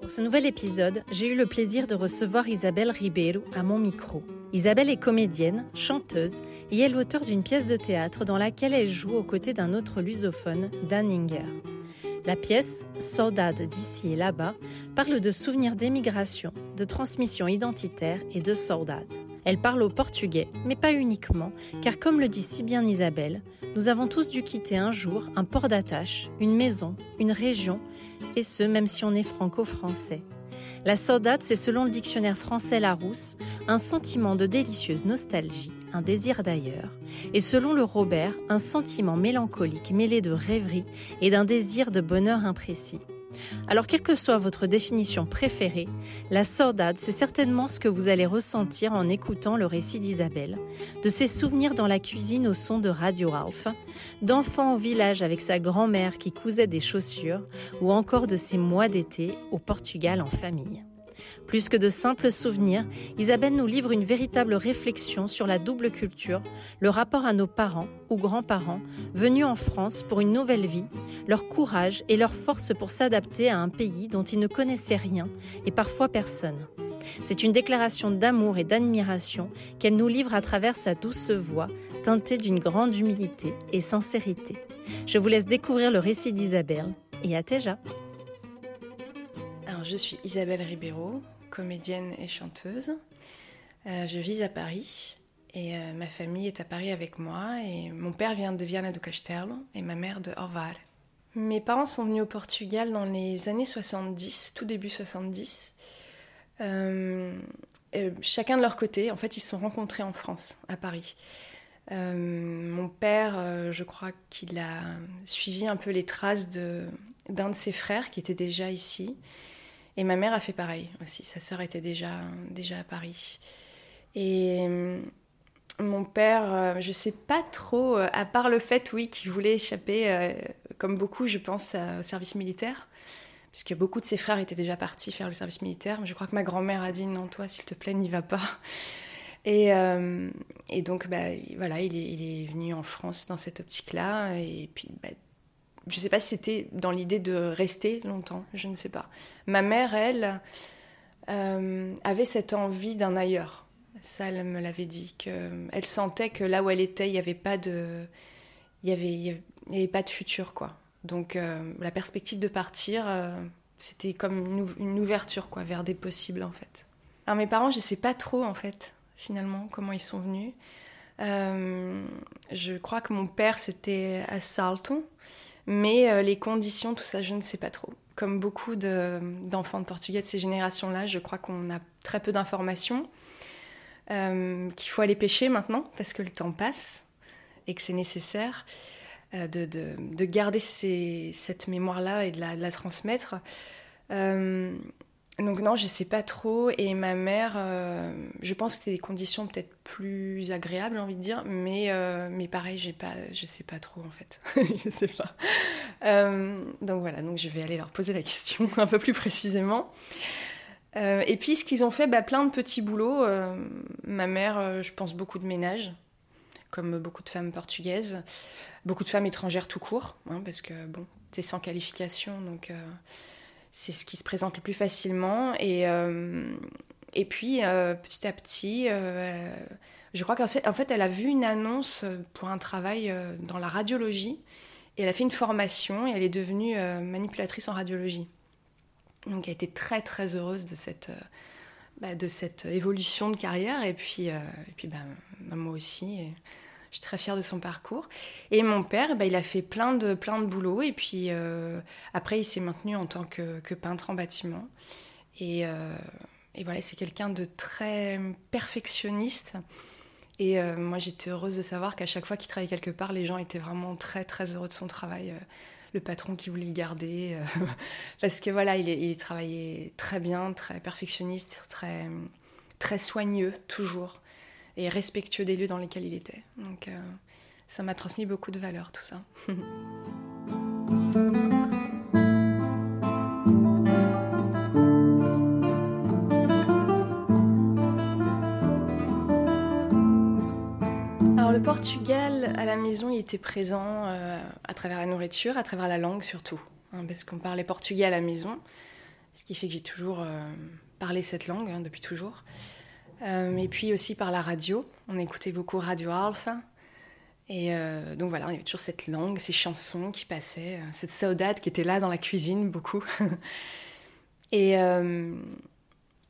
Pour ce nouvel épisode, j'ai eu le plaisir de recevoir Isabelle Ribeiro à mon micro. Isabelle est comédienne, chanteuse et est l'auteur d'une pièce de théâtre dans laquelle elle joue aux côtés d'un autre lusophone, Dan Inger. La pièce, Saudade d'ici et là-bas, parle de souvenirs d'émigration, de transmission identitaire et de saudade. Elle parle au portugais, mais pas uniquement, car comme le dit si bien Isabelle, nous avons tous dû quitter un jour un port d'attache, une maison, une région, et ce même si on est franco-français. La saudade, c'est selon le dictionnaire français Larousse, un sentiment de délicieuse nostalgie, un désir d'ailleurs, et selon le Robert, un sentiment mélancolique mêlé de rêverie et d'un désir de bonheur imprécis. Alors quelle que soit votre définition préférée, la sordade, c'est certainement ce que vous allez ressentir en écoutant le récit d'Isabelle, de ses souvenirs dans la cuisine au son de Radio Ralph, d'enfants au village avec sa grand-mère qui cousait des chaussures, ou encore de ses mois d'été au Portugal en famille. Plus que de simples souvenirs, Isabelle nous livre une véritable réflexion sur la double culture, le rapport à nos parents ou grands-parents venus en France pour une nouvelle vie, leur courage et leur force pour s'adapter à un pays dont ils ne connaissaient rien et parfois personne. C'est une déclaration d'amour et d'admiration qu'elle nous livre à travers sa douce voix, teintée d'une grande humilité et sincérité. Je vous laisse découvrir le récit d'Isabelle et à Teja. Alors, je suis Isabelle Ribeiro, comédienne et chanteuse. Euh, je vis à Paris et euh, ma famille est à Paris avec moi. Et mon père vient de Viana do Castelo et ma mère de Orval. Mes parents sont venus au Portugal dans les années 70, tout début 70. Euh, chacun de leur côté, en fait, ils se sont rencontrés en France, à Paris. mon père, je crois qu'il a suivi un peu les traces d'un de ses frères qui était déjà ici. Et ma mère a fait pareil aussi. Sa sœur était déjà, déjà à Paris. Et euh, mon père, euh, je sais pas trop, euh, à part le fait, oui, qu'il voulait échapper, comme beaucoup, je pense, au service militaire. Puisque beaucoup de ses frères étaient déjà partis faire le service militaire. Je crois que ma grand-mère a dit non, toi, s'il te plaît, n'y va pas. Et, et donc, bah, voilà, il est, il est, venu en France dans cette optique-là. Et puis, bah, je ne sais pas si c'était dans l'idée de rester longtemps, je ne sais pas. Ma mère, elle, euh, avait cette envie d'un ailleurs. Ça, elle me l'avait dit. Que, elle sentait que là où elle était, il n'y avait pas de, il y avait, pas de futur, quoi. Donc euh, la perspective de partir, euh, c'était comme une, une, ouverture, quoi, vers des possibles, en fait. Alors mes parents, je ne sais pas trop, en fait, finalement, comment ils sont venus. je crois que mon père, c'était à Salton. Mais euh, les conditions, tout ça, je ne sais pas trop. Comme beaucoup d'enfants de, Portugais de ces générations-là, je crois qu'on a très peu d'informations, euh, qu'il faut aller pêcher maintenant parce que le temps passe et que c'est nécessaire euh, de, de, garder cette mémoire-là et de la transmettre. Donc non, je sais pas trop. Et ma mère, euh, je pense que c'était des conditions peut-être plus agréables, j'ai envie de dire. Mais, euh, mais pareil, j'ai pas, je sais pas trop en fait. je sais pas. Euh, donc voilà, donc je vais aller leur poser la question un peu plus précisément. et puis ce qu'ils ont fait, bah, plein de petits boulots. ma mère, je pense beaucoup de ménage, comme beaucoup de femmes portugaises. Beaucoup de femmes étrangères tout court, hein, parce que bon, t'es sans qualification, donc c'est ce qui se présente le plus facilement. Et, euh, et puis, euh, petit à petit, euh, je crois qu'en fait, elle a vu une annonce pour un travail dans la radiologie. Et elle a fait une formation et elle est devenue manipulatrice en radiologie. Donc elle a été très très heureuse de cette, bah, de cette évolution de carrière. Et puis, et puis bah, moi aussi. Je suis très fière de son parcours. Et mon père, bah, il a fait plein de, plein de boulot. Et puis euh, après, il s'est maintenu en tant que, peintre en bâtiment. Et, euh, et voilà, c'est quelqu'un de très perfectionniste Et moi, j'étais heureuse de savoir qu'à chaque fois qu'il travaillait quelque part, les gens étaient vraiment très, très heureux de son travail. le patron qui voulait le garder. parce que voilà, il, il, travaillait très bien, très perfectionniste, très, très soigneux, toujours. Et respectueux des lieux dans lesquels il était. Donc, ça m'a transmis beaucoup de valeurs, tout ça. Alors le Portugal à la maison, il était présent euh, à travers la nourriture, à travers la langue surtout, hein, parce qu'on parlait portugais à la maison, ce qui fait que j'ai toujours euh, parlé cette langue hein, depuis toujours. Euh, et puis aussi par la radio, on écoutait beaucoup Radio Alpha, et euh, donc voilà, il y avait toujours cette langue, ces chansons qui passaient, euh, cette saudade qui était là dans la cuisine beaucoup. et,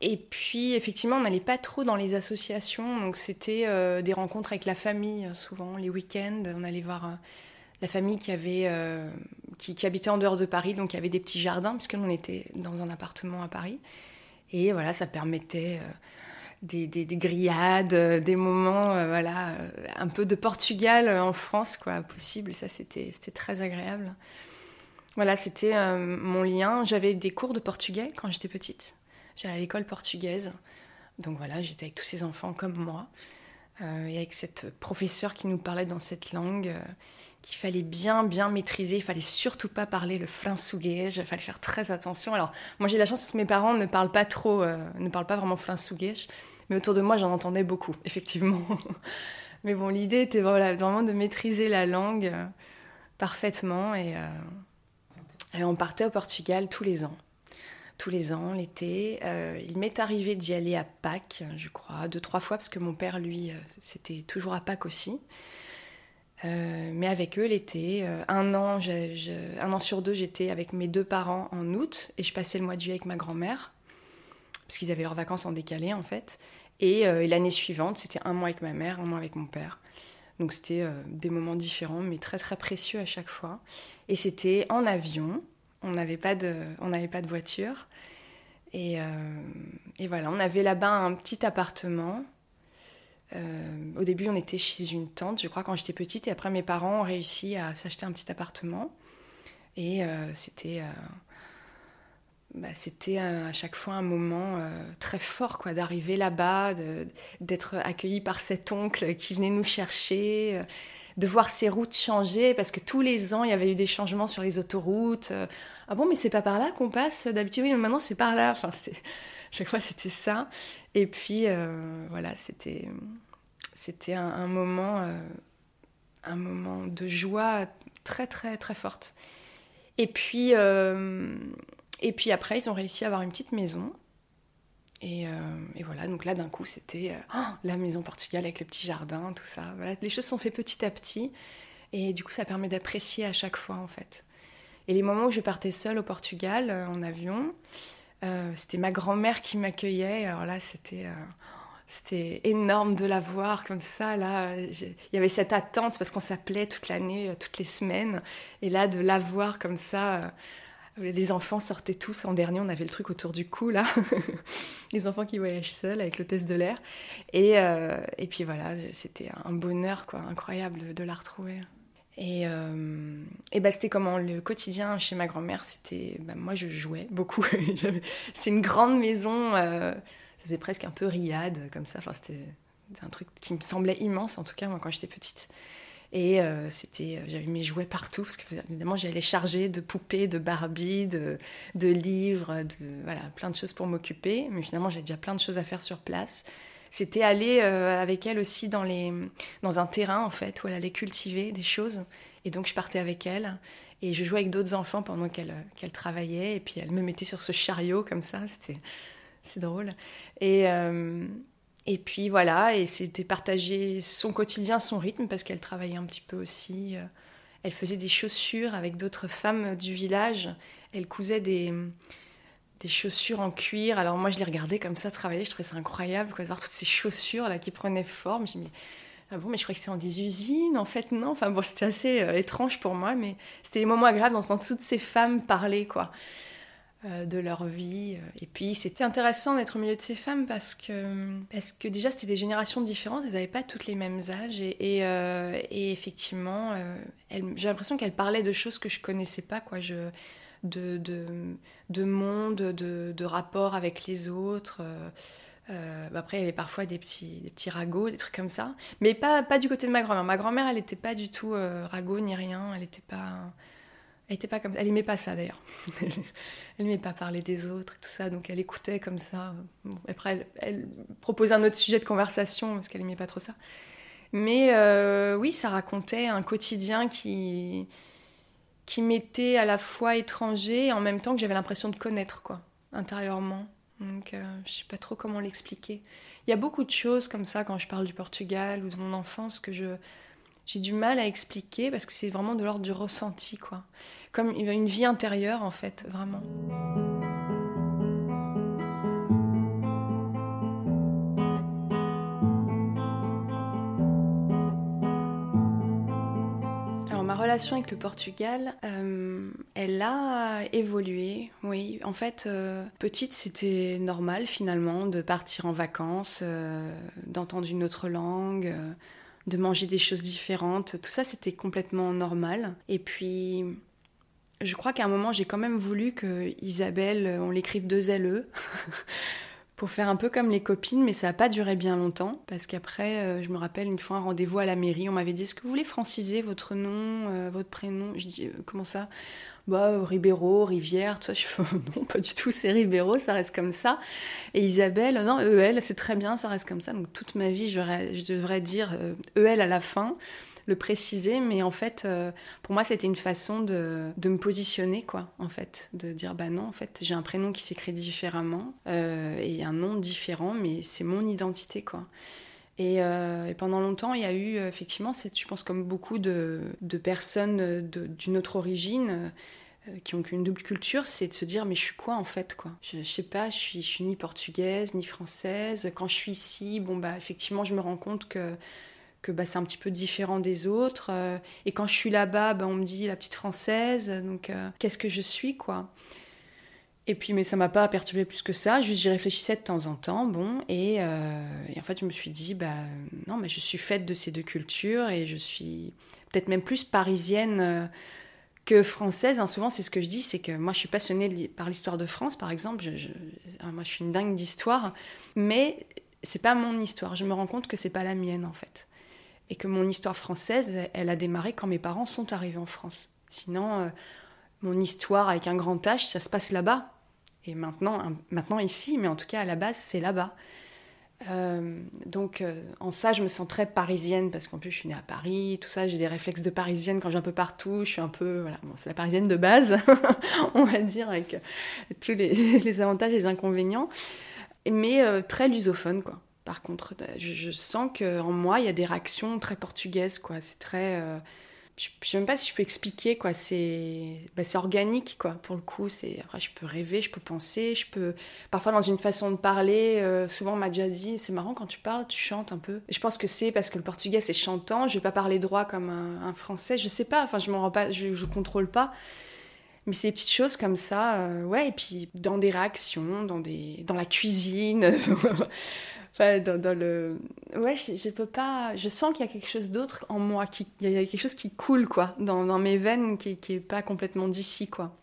et puis effectivement, on n'allait pas trop dans les associations, donc c'était des rencontres avec la famille souvent, les week-ends. On allait voir la famille qui avait qui, habitait en dehors de Paris, donc il y avait des petits jardins puisque nous on était dans un appartement à Paris. Et voilà, ça permettait des, grillades, euh, des moments, euh, voilà, euh, un peu de Portugal en France, quoi, possible. Ça, c'était très agréable. Voilà, c'était mon lien. J'avais des cours de portugais quand j'étais petite. J'allais à l'école portugaise. Donc voilà, j'étais avec tous ces enfants comme moi. et avec cette professeure qui nous parlait dans cette langue qu'il fallait bien, bien maîtriser. Il fallait surtout pas parler le flinsuguês. Il fallait faire très attention. Alors, moi, j'ai la chance parce que mes parents ne parlent pas trop, ne parlent pas vraiment flinsuguês. Mais autour de moi, j'en entendais beaucoup, effectivement. Mais bon, l'idée était vraiment de maîtriser la langue euh, parfaitement. Et, euh, et, on partait au Portugal tous les ans. Tous les ans, l'été. Euh, il m'est arrivé d'y aller à Pâques, je crois, deux, trois fois, parce que mon père, lui, c'était toujours à Pâques aussi. Mais avec eux l'été. un, an, un an sur deux, j'étais avec mes deux parents en août et je passais le mois de juillet avec ma grand-mère parce qu'ils avaient leurs vacances en décalé en fait. Euh, et, l'année suivante, c'était un mois avec ma mère, un mois avec mon père. Donc c'était euh, des moments différents, mais très très précieux à chaque fois. Et c'était en avion. On n'avait pas de, on pas de voiture. Et, euh, et, voilà, on avait là-bas un petit appartement. Au début, on était chez une tante, je crois, quand j'étais petite. Et après, mes parents ont réussi à s'acheter un petit appartement. Et c'était bah, c'était à chaque fois un moment euh, très fort quoi d'arriver là-bas, d'être accueilli par cet oncle qui venait nous chercher, euh, de voir ses routes changer parce que tous les ans il y avait eu des changements sur les autoroutes. Euh, ah bon mais c'est pas par là qu'on passe d'habitude? Oui mais maintenant c'est par là. Enfin chaque fois c'était ça. Et puis voilà c'était c'était un, moment un moment de joie très très très forte. Et puis et puis après, ils ont réussi à avoir une petite maison. Et, euh, voilà, donc là d'un coup, c'était euh, oh, la maison Portugal avec le petit jardin, tout ça. Les choses sont faites petit à petit. Et du coup, ça permet d'apprécier à chaque fois, en fait. Et les moments où je partais seule au Portugal, euh, en avion, c'était ma grand-mère qui m'accueillait. Alors là, c'était c'était énorme de la voir comme ça. Là, il y avait cette attente parce qu'on s'appelait toute l'année, toutes les semaines. Et là, de la voir comme ça les enfants sortaient tous en dernier, on avait le truc autour du cou là, les enfants qui voyagent seuls avec le test de l'air. Et, euh, et puis voilà, c'était un bonheur quoi, incroyable de, la retrouver. Et, euh, et bah, c'était comment le quotidien chez ma grand-mère, c'était. Bah, moi je jouais beaucoup. c'était une grande maison, euh, ça faisait presque un peu riade comme ça. Enfin, c'était un truc qui me semblait immense en tout cas quand j'étais petite. Et euh, c'était, euh, j'avais mes jouets partout, parce que évidemment j'allais charger de poupées, de Barbie, de, livres, voilà, plein de choses pour m'occuper. Mais finalement j'avais déjà plein de choses à faire sur place. C'était aller euh, avec elle aussi dans, les, dans un terrain en fait, où elle allait cultiver des choses. Et donc je partais avec elle. Et je jouais avec d'autres enfants pendant qu'elle qu'elle travaillait. Et puis elle me mettait sur ce chariot comme ça. C'était c'est drôle. Et, et puis voilà, et c'était partager son quotidien, son rythme, parce qu'elle travaillait un petit peu aussi. Euh, elle faisait des chaussures avec d'autres femmes du village. Elle cousait des, des chaussures en cuir. Alors moi, je les regardais comme ça travailler. Je trouvais ça incroyable de voir toutes ces chaussures là qui prenaient forme. Je me ah bon, mais je croyais que c'était dans des usines. En fait, non. Enfin bon, c'était assez euh, étrange pour moi, mais c'était les moments agréables d'entendre toutes ces femmes parler, quoi. de leur vie. Et puis c'était intéressant d'être au milieu de ces femmes parce que, parce que déjà c'était des générations différentes, elles n'avaient pas toutes les mêmes âges et, et, effectivement j'ai l'impression qu'elles parlaient de choses que je connaissais pas. Quoi. Je, de, de, de monde, de, de, rapport avec les autres. Euh, bah, après, il y avait parfois des petits, des petits ragots, des trucs comme ça. Mais pas, pas du côté de ma grand-mère. Ma grand-mère, elle n'était pas du tout euh, ragot ni rien. Elle n'était pas, elle était pas comme Elle aimait pas ça d'ailleurs. elle n'aimait pas parler des autres et tout ça. Donc elle écoutait comme ça. après, elle, proposait un autre sujet de conversation parce qu'elle aimait pas trop ça. Mais euh, oui, ça racontait un quotidien qui, qui m'était à la fois étranger et en même temps que j'avais l'impression de connaître, quoi, intérieurement. Donc, euh, je sais pas trop comment l'expliquer. Il y a beaucoup de choses comme ça quand je parle du Portugal ou de mon enfance que je j'ai du mal à expliquer parce que c'est vraiment de l'ordre du ressenti, quoi. Comme une vie intérieure, en fait, vraiment. Relation avec le Portugal, euh, elle a évolué, oui. En fait, euh, petite, c'était normal finalement de partir en vacances, euh, d'entendre une autre langue, de manger des choses différentes. Tout ça, c'était complètement normal. Et puis, je crois qu'à un moment, j'ai quand même voulu que Isabelle, on l'écrive deux LE. pour faire un peu comme les copines, mais ça n'a pas duré bien longtemps, parce qu'après, euh, je me rappelle une fois un rendez-vous à la mairie, on m'avait dit, est-ce que vous voulez franciser votre nom, euh, votre prénom? Je dis, euh, comment ça? Bah, Ribeiro, Rivière, ça. Je non, pas du tout, c'est Ribeiro, ça reste comme ça. Et Isabelle, non, EL, c'est très bien, ça reste comme ça. Donc toute ma vie, je, je devrais dire EL à la fin le préciser, mais en fait, euh, pour moi, c'était une façon de, me positionner, quoi, en fait, de dire, bah non, en fait, j'ai un prénom qui s'écrit différemment euh, et un nom différent, mais c'est mon identité, quoi. Et, euh, pendant longtemps, il y a eu effectivement, je pense comme beaucoup de, personnes d'une autre origine qui ont qu'une double culture, c'est de se dire mais je suis quoi en fait quoi? Je, je sais pas, je suis, je suis ni portugaise ni française. Quand je suis ici, bon bah effectivement, je me rends compte que que bah, c'est un petit peu différent des autres. Euh, et quand je suis là-bas, bah, on me dit la petite française, donc euh, qu'est-ce que je suis, quoi. Et puis, mais ça m'a pas perturbé plus que ça, juste j'y réfléchissais de temps en temps, bon, et, euh, et, en fait, je me suis dit, bah non, mais je suis faite de ces deux cultures et je suis peut-être même plus parisienne que française. Hein. Souvent, c'est ce que je dis, c'est que moi, je suis passionnée par l'histoire de France, par exemple. Je, moi, je suis une dingue d'histoire, mais c'est pas mon histoire. Je me rends compte que c'est pas la mienne, en fait et que mon histoire française, elle a démarré quand mes parents sont arrivés en France. Sinon, euh, mon histoire avec un grand H, ça se passe là-bas. Et maintenant, maintenant ici, mais en tout cas à la base, c'est là-bas. Euh, donc euh, en ça, je me sens très parisienne parce qu'en plus je suis née à Paris, tout ça, j'ai des réflexes de parisienne quand je vais un peu partout. Je suis un peu, voilà, c'est la parisienne de base, on va dire, avec tous les, les avantages et les inconvénients, mais très lusophone, quoi. Par contre, je, sens qu'en moi, il y a des réactions très portugaises, quoi. C'est très... Euh, je, ne sais même pas si je peux expliquer, quoi. C'est bah, organique, quoi, pour le coup. Après, je peux rêver, je peux penser, je peux... Parfois, dans une façon de parler, euh, souvent, on m'a déjà dit, c'est marrant, quand tu parles, tu chantes un peu. je pense que c'est parce que le portugais, c'est chantant. Je vais pas parler droit comme un, français. Je sais pas, enfin, je m'en rends pas... Je, je contrôle pas. Mais c'est des petites choses comme ça, euh, ouais, et puis dans des réactions, dans, des, dans la cuisine, dans, le. Ouais, je, peux pas. Je sens qu'il y a quelque chose d'autre en moi, qui... il y a quelque chose qui coule, quoi, dans, mes veines, qui, qui est pas complètement d'ici, quoi.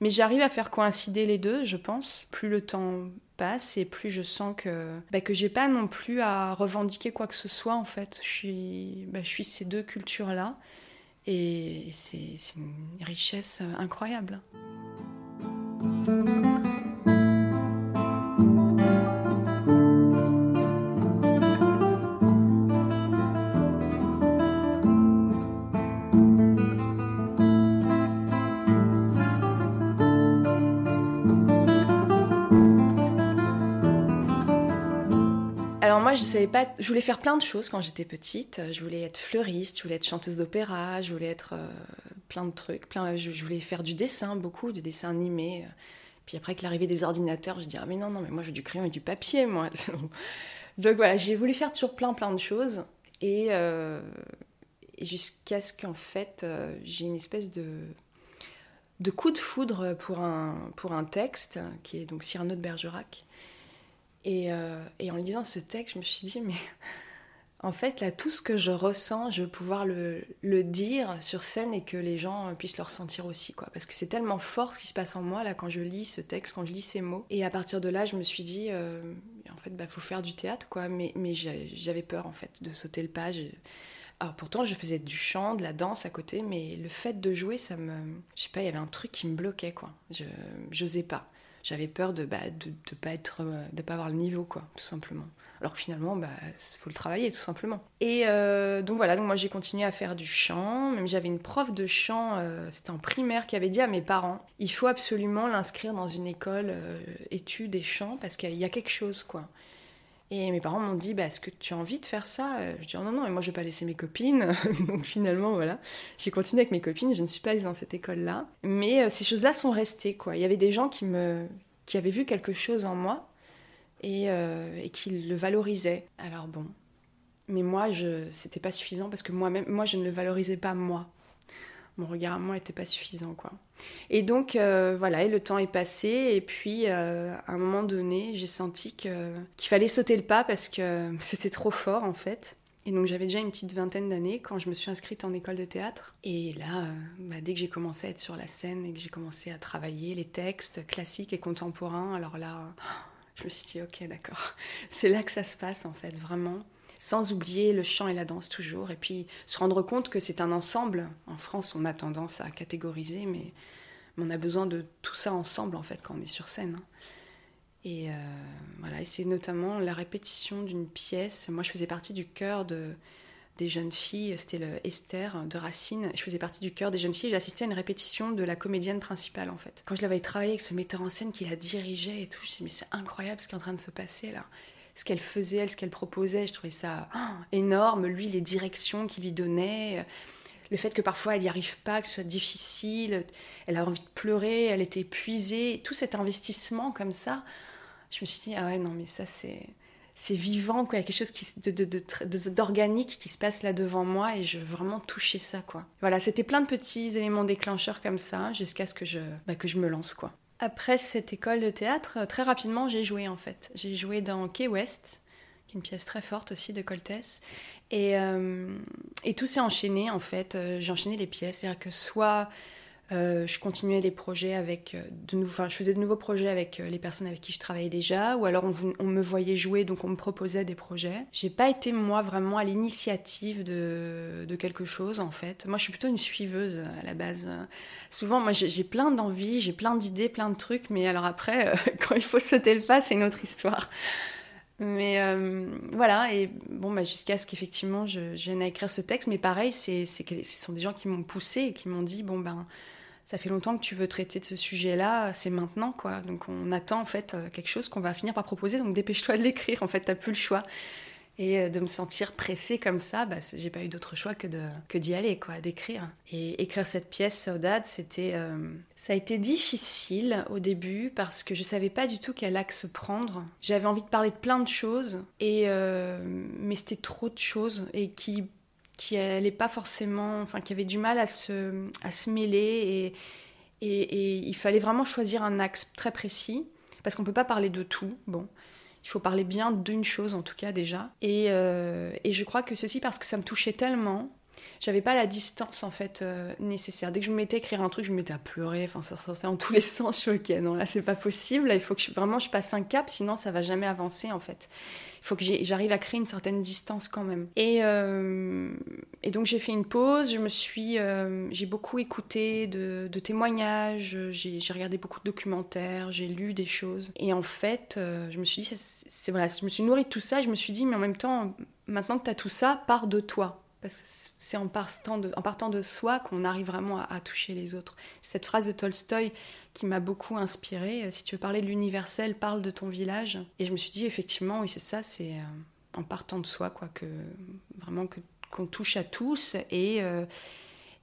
Mais j'arrive à faire coïncider les deux, je pense. Plus le temps passe et plus je sens que bah, que j'ai pas non plus à revendiquer quoi que ce soit en fait. Je suis bah, je suis ces deux cultures là et c'est une richesse incroyable. Moi, je savais pas. Je voulais faire plein de choses quand j'étais petite. Je voulais être fleuriste, je voulais être chanteuse d'opéra, je voulais être euh, plein de trucs. Plein, je, voulais faire du dessin, beaucoup, du dessin animé. Puis après, avec l'arrivée des ordinateurs, je dis ah mais non non mais moi je veux du crayon et du papier moi. Donc voilà, j'ai voulu faire toujours plein plein de choses et, euh, jusqu'à ce qu'en fait euh, j'ai une espèce de de coup de foudre pour un, pour un texte qui est donc Cyrano de Bergerac. Et, et en lisant ce texte, je me suis dit, mais en fait, là, tout ce que je ressens, je veux pouvoir le, dire sur scène et que les gens puissent le ressentir aussi, quoi. Parce que c'est tellement fort ce qui se passe en moi, là, quand je lis ce texte, quand je lis ces mots. Et à partir de là, je me suis dit, euh, en fait, bah, faut faire du théâtre, quoi. Mais, mais j'avais peur, en fait, de sauter le pas. Alors pourtant, je faisais du chant, de la danse à côté, mais le fait de jouer, ça me... Je sais pas, il y avait un truc qui me bloquait, quoi. Je n'osais pas. J'avais peur de bah, de, de pas être, euh, de pas avoir le niveau, quoi, tout simplement. Alors que finalement, bah, faut le travailler tout simplement. Et euh, donc voilà, donc moi j'ai continué à faire du chant. Même j'avais une prof de chant, euh, c'était en primaire, qui avait dit à mes parents il faut absolument l'inscrire dans une école études et chant parce qu'il y a quelque chose quoi. Et mes parents m'ont dit bah, Est-ce que tu as envie de faire ça? Je dis oh, Non, non, et moi je vais pas laisser mes copines. Donc finalement, voilà, j'ai continué avec mes copines. Je ne suis pas allée dans cette école-là. Mais ces choses-là sont restées. quoi. Il y avait des gens qui, me, qui avaient vu quelque chose en moi euh, et, qu'il le valorisait. Alors bon, mais moi, je, c'était pas suffisant parce que moi-même, moi, je ne le valorisais pas moi. Mon regard à moi n'était pas suffisant, quoi. Et donc, euh, voilà, et le temps est passé, et puis, euh, à un moment donné, j'ai senti qu'il fallait sauter le pas parce que c'était trop fort, en fait. Et donc, j'avais déjà une petite vingtaine d'années quand je me suis inscrite en école de théâtre. Et là, bah, dès que j'ai commencé à être sur la scène et que j'ai commencé à travailler les textes classiques et contemporains, alors là, je me suis dit, ok, d'accord. C'est là que ça se passe, en fait, vraiment. Sans oublier le chant et la danse toujours. Et puis se rendre compte que c'est un ensemble. En France, on a tendance à catégoriser, mais, on a besoin de tout ça ensemble, en fait, quand on est sur scène. Et euh, voilà, c'est notamment la répétition d'une pièce. Moi, je faisais partie du chœur de, des jeunes filles, c'était le Esther de Racine. Je faisais partie du chœur des jeunes filles. J'assistais à une répétition de la comédienne principale en fait. Quand je l'avais travaillé avec ce metteur en scène qui la dirigeait et tout, je me suis dit mais c'est incroyable ce qui est en train de se passer là. Ce qu'elle faisait, elle, ce qu'elle proposait, je trouvais ça oh, énorme. Lui, les directions qu'il lui donnait, le fait que parfois elle n'y arrive pas, que ce soit difficile, elle a envie de pleurer, elle était épuisée, tout cet investissement comme ça. Je me suis dit ah ouais non mais ça c'est c'est vivant, quoi. Il y a quelque chose d'organique qui se passe là devant moi et je veux vraiment toucher ça, quoi. Voilà, c'était plein de petits éléments déclencheurs comme ça jusqu'à ce que je, bah, que je me lance, quoi. Après cette école de théâtre, très rapidement, j'ai joué en fait. J'ai joué dans Key West, qui est une pièce très forte aussi de Coltès. Et, euh, et tout s'est enchaîné en fait. Euh, j'ai enchaîné les pièces, c'est-à-dire que soit euh, je continuais les projets avec euh, de enfin, je faisais de nouveaux projets avec euh, les personnes avec qui je travaillais déjà, ou alors on, me voyait jouer, donc on me proposait des projets. J'ai pas été moi vraiment à l'initiative de, quelque chose en fait. Moi, je suis plutôt une suiveuse à la base. Souvent, moi, j'ai plein d'envies, j'ai plein d'idées, plein de trucs, mais alors après, quand il faut sauter le pas, c'est une autre histoire. Mais voilà, et bon, bah, jusqu'à ce qu'effectivement je, je, vienne à écrire ce texte, mais pareil, c'est, ce sont des gens qui m'ont poussé et qui m'ont dit, bon ben, ça fait longtemps que tu veux traiter de ce sujet-là, c'est maintenant, quoi. Donc on attend en fait euh, quelque chose qu'on va finir par proposer, donc dépêche-toi de l'écrire, en fait, t'as plus le choix. Et euh, de me sentir pressée comme ça, bah, j'ai pas eu d'autre choix que que d'y aller, quoi, d'écrire. Et écrire cette pièce, Saudade, c'était, euh, ça a été difficile au début parce que je savais pas du tout quel axe prendre. J'avais envie de parler de plein de choses, et mais c'était trop de choses et qui qui n'allait pas forcément, enfin qui avait du mal à se, à se mêler et, et, il fallait vraiment choisir un axe très précis parce qu'on peut pas parler de tout. Bon, il faut parler bien d'une chose en tout cas déjà. Et, euh, et je crois que ceci parce que ça me touchait tellement j'avais pas la distance en fait euh, nécessaire. Dès que je me mettais à écrire un truc, je me mettais à pleurer, enfin ça sortait en tous les sens. Je suis ok, non là c'est pas possible, là, il faut que vraiment je passe un cap, sinon ça va jamais avancer en fait. Il faut que j'arrive à créer une certaine distance quand même. Et, euh, et donc j'ai fait une pause, je me suis, euh, j'ai beaucoup écouté de, de témoignages, j'ai regardé beaucoup de documentaires, j'ai lu des choses. Et en fait, je me suis dit, c'est voilà, je me suis nourrie de tout ça, je me suis dit, mais en même temps, maintenant que tu as tout ça, pars de toi parce que c'est en partant de, en partant de soi qu'on arrive vraiment à, toucher les autres. Cette phrase de Tolstoï qui m'a beaucoup inspirée, euh, si tu veux parler de l'universel, parle de ton village. Et je me suis dit, effectivement, oui, c'est ça, c'est euh, en partant de soi, quoi, que vraiment qu'on touche à tous. Et, euh,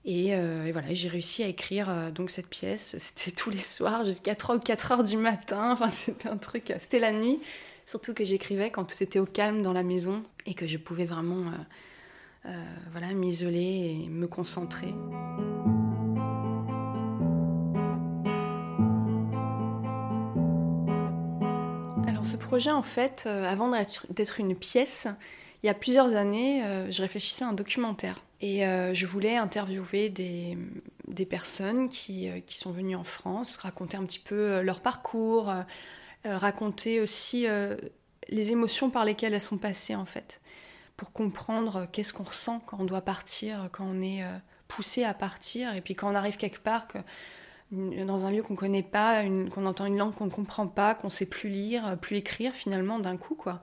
et, voilà, j'ai réussi à écrire donc cette pièce. C'était tous les soirs jusqu'à 3 ou 4 heures du matin. Enfin, c'était un truc, c'était la nuit. Surtout que j'écrivais quand tout était au calme dans la maison et que je pouvais vraiment euh, voilà, m'isoler et me concentrer. Alors ce projet, en fait, euh, avant d'être une pièce, il y a plusieurs années, euh, je réfléchissais à un documentaire et je voulais interviewer des, des personnes qui, qui, sont venues en France, raconter un petit peu leur parcours, raconter aussi les émotions par lesquelles elles sont passées en fait pour comprendre qu'est-ce qu'on ressent quand on doit partir, quand on est poussé à partir, et puis quand on arrive quelque part, que dans un lieu qu'on connaît pas, qu'on entend une langue qu'on ne comprend pas, qu'on sait plus lire, plus écrire finalement d'un coup quoi.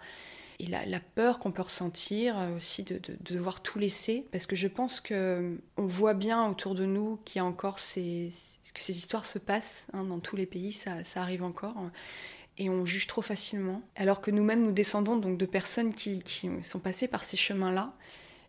Et la, peur qu'on peut ressentir euh, aussi de, devoir tout laisser, parce que je pense que on voit bien autour de nous qu'il y a encore ces, que ces histoires se passent hein, dans tous les pays, ça, arrive encore, et on juge trop facilement, alors que nous-mêmes nous descendons donc de personnes qui, qui sont passées par ces chemins-là.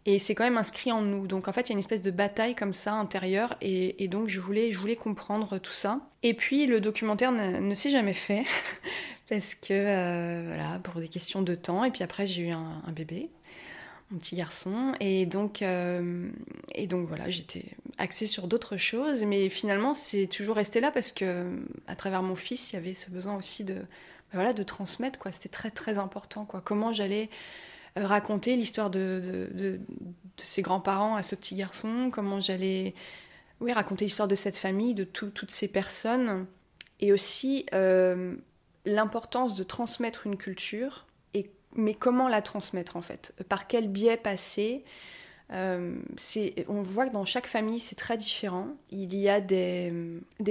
Et c'est quand même inscrit en nous. Donc en fait, il y a une espèce de bataille comme ça intérieure, et, donc je voulais, je voulais comprendre tout ça. Et puis le documentaire ne, s'est jamais fait, parce que, euh, voilà, pour des questions de temps, et puis après j'ai eu un, bébé, un petit garçon, et donc, euh, et donc voilà, j'étais axée sur d'autres choses, mais finalement c'est toujours resté là, parce que à travers mon fils, il y avait ce besoin aussi de, voilà, de transmettre, quoi. C'était très très important, quoi. Comment j'allais euh, raconter l'histoire de, de, ses grands-parents à ce petit garçon, comment j'allais oui, raconter l'histoire de cette famille, de toutes ces personnes, et aussi euh, l'importance de transmettre une culture, et, mais comment la transmettre en fait, par quel biais passer, euh, on voit que dans chaque famille, c'est très différent. Il y a des,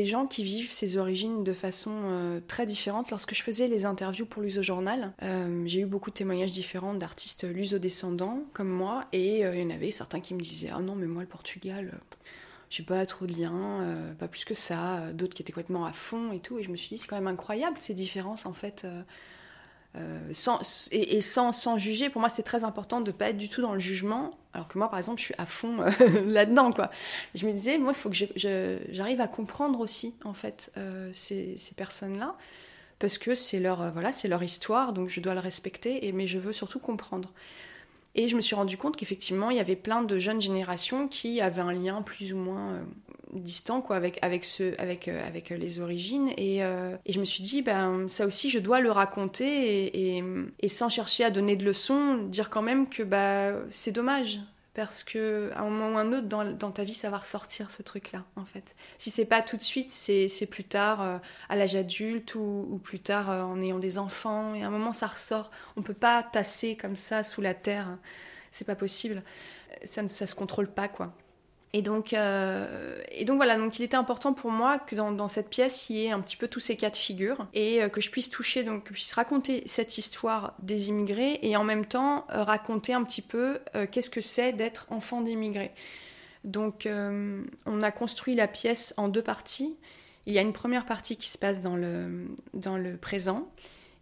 gens qui vivent ces origines de façon euh, très différente. Lorsque je faisais les interviews pour l'Uso Journal, euh, j'ai eu beaucoup de témoignages différents d'artistes luso-descendants comme moi, et il y en avait certains qui me disaient Ah non, mais moi, le Portugal, j'ai pas trop de liens, pas plus que ça. D'autres qui étaient complètement à fond et tout. Et je me suis dit C'est quand même incroyable ces différences en fait. Euh, et, sans, juger, pour moi c'est très important de ne pas être du tout dans le jugement, alors que moi par exemple je suis à fond euh, là-dedans quoi. Je me disais, moi il faut que j'arrive à comprendre aussi en fait euh, ces, personnes-là, parce que c'est leur, voilà, leur histoire, donc je dois le respecter, et, mais je veux surtout comprendre. Et je me suis rendu compte qu'effectivement, il y avait plein de jeunes générations qui avaient un lien plus ou moins distant quoi avec avec ce avec euh, avec les origines. Et, euh, je me suis dit ben ça aussi je dois le raconter et, et, sans chercher à donner de leçons dire quand même que bah c'est dommage parce que à un moment ou un autre dans, ta vie ça va ressortir ce truc là en fait. Si c'est pas tout de suite c'est plus tard euh, à l'âge adulte ou, plus tard en ayant des enfants. Et à un moment ça ressort. On peut pas tasser comme ça sous la terre. C'est pas possible. Ça ne ça se contrôle pas quoi et donc, euh, et donc voilà, donc il était important pour moi que dans, cette pièce, il y ait un petit peu tous ces cas de figure et euh, que je puisse toucher, donc que je puisse raconter cette histoire des immigrés et en même temps euh, raconter un petit peu qu'est-ce que c'est d'être enfant d'immigrés. Donc on a construit la pièce en deux parties. Il y a une première partie qui se passe dans le, dans le présent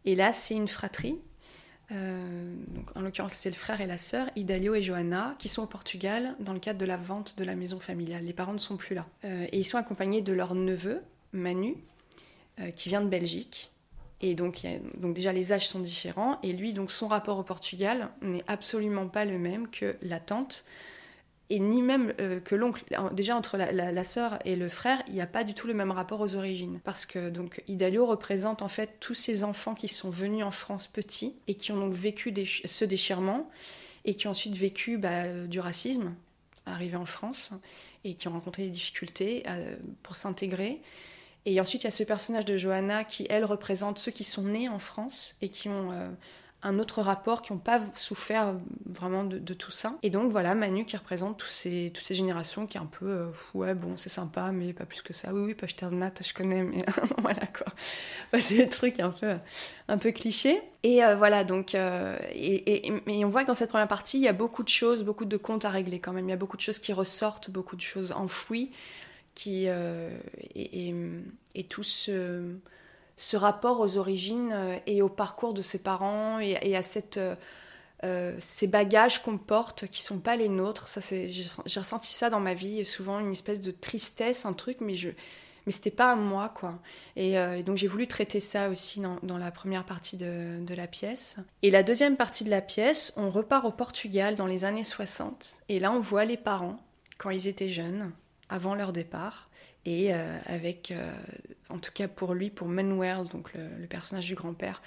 et là c'est une fratrie euh, donc, en l'occurrence, c'est le frère et la sœur, Idalio et Johanna, qui sont au Portugal dans le cadre de la vente de la maison familiale. Les parents ne sont plus là. Euh, et ils sont accompagnés de leur neveu, Manu, euh, qui vient de Belgique. Et donc, donc déjà, les âges sont différents. Et lui, donc son rapport au Portugal n'est absolument pas le même que la tante et ni même euh, que l'oncle. Déjà entre la, la, sœur et le frère, il n'y a pas du tout le même rapport aux origines, parce que donc Idalio représente en fait tous ces enfants qui sont venus en France petits et qui ont donc vécu ce déchirement et qui ont ensuite vécu bah, du racisme, arrivés en France et qui ont rencontré des difficultés euh, pour s'intégrer. Et ensuite, il y a ce personnage de Johanna qui, elle, représente ceux qui sont nés en France et qui ont euh, un autre rapport, qui n'ont pas souffert vraiment de, tout ça. Et donc voilà, Manu qui représente tous ces, toutes ces générations, qui est un peu, euh, ouais, bon, c'est sympa, mais pas plus que ça. Oui, oui, pas jeter de natte, je connais, mais voilà quoi. c'est des trucs un peu, un peu clichés. Et euh, voilà, donc, euh, et, et, on voit que dans cette première partie, il y a beaucoup de choses, beaucoup de comptes à régler quand même. Il y a beaucoup de choses qui ressortent, beaucoup de choses enfouies, qui, et, et, tout ce ce rapport aux origines euh, et au parcours de ses parents et, à euh, euh, ces bagages qu'on porte qui sont pas les nôtres. Ça, j'ai ressenti ça dans ma vie, souvent une espèce de tristesse, un truc, mais je, mais c'était pas à moi, quoi. Et, donc j'ai voulu traiter ça aussi dans, dans la première partie de, de, la pièce. Et la deuxième partie de la pièce, on repart au Portugal dans les années 60. Et là, on voit les parents quand ils étaient jeunes, avant leur départ, et avec en tout cas pour lui, pour Manuel, donc le, personnage du grand-père,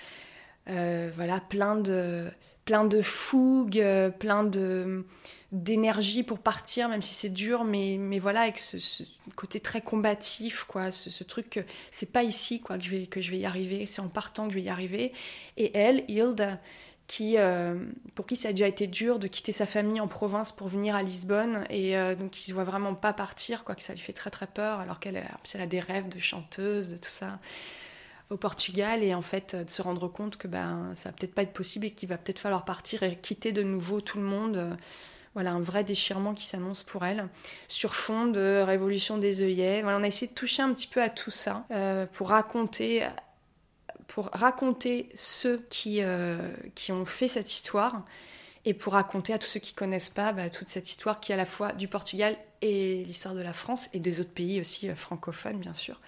voilà, plein de, plein de fougue, plein de d'énergie pour partir, même si c'est dur, mais, mais voilà, avec ce, côté très combatif, quoi, ce, truc que c'est pas ici quoi, que, je vais, que je vais y arriver, c'est en partant que je vais y arriver. Et elle, Hilde, qui, euh, pour qui ça a déjà été dur de quitter sa famille en province pour venir à Lisbonne, et euh, donc qui se voit vraiment pas partir, quoi, que ça lui fait très très peur, alors qu'elle a, a des rêves de chanteuse, de tout ça au Portugal et en fait de se rendre compte que ben ça va peut-être pas être possible et qu'il va peut-être falloir partir et quitter de nouveau tout le monde voilà, un vrai déchirement qui s'annonce pour elle, sur fond de révolution des œillets. On a essayé de toucher un petit peu à tout ça euh, pour raconter pour raconter ceux qui, euh, qui ont fait cette histoire et pour raconter à tous ceux qui connaissent pas bah, toute cette histoire qui est à la fois du Portugal et l'histoire de la France et des autres pays aussi euh, francophones bien sûr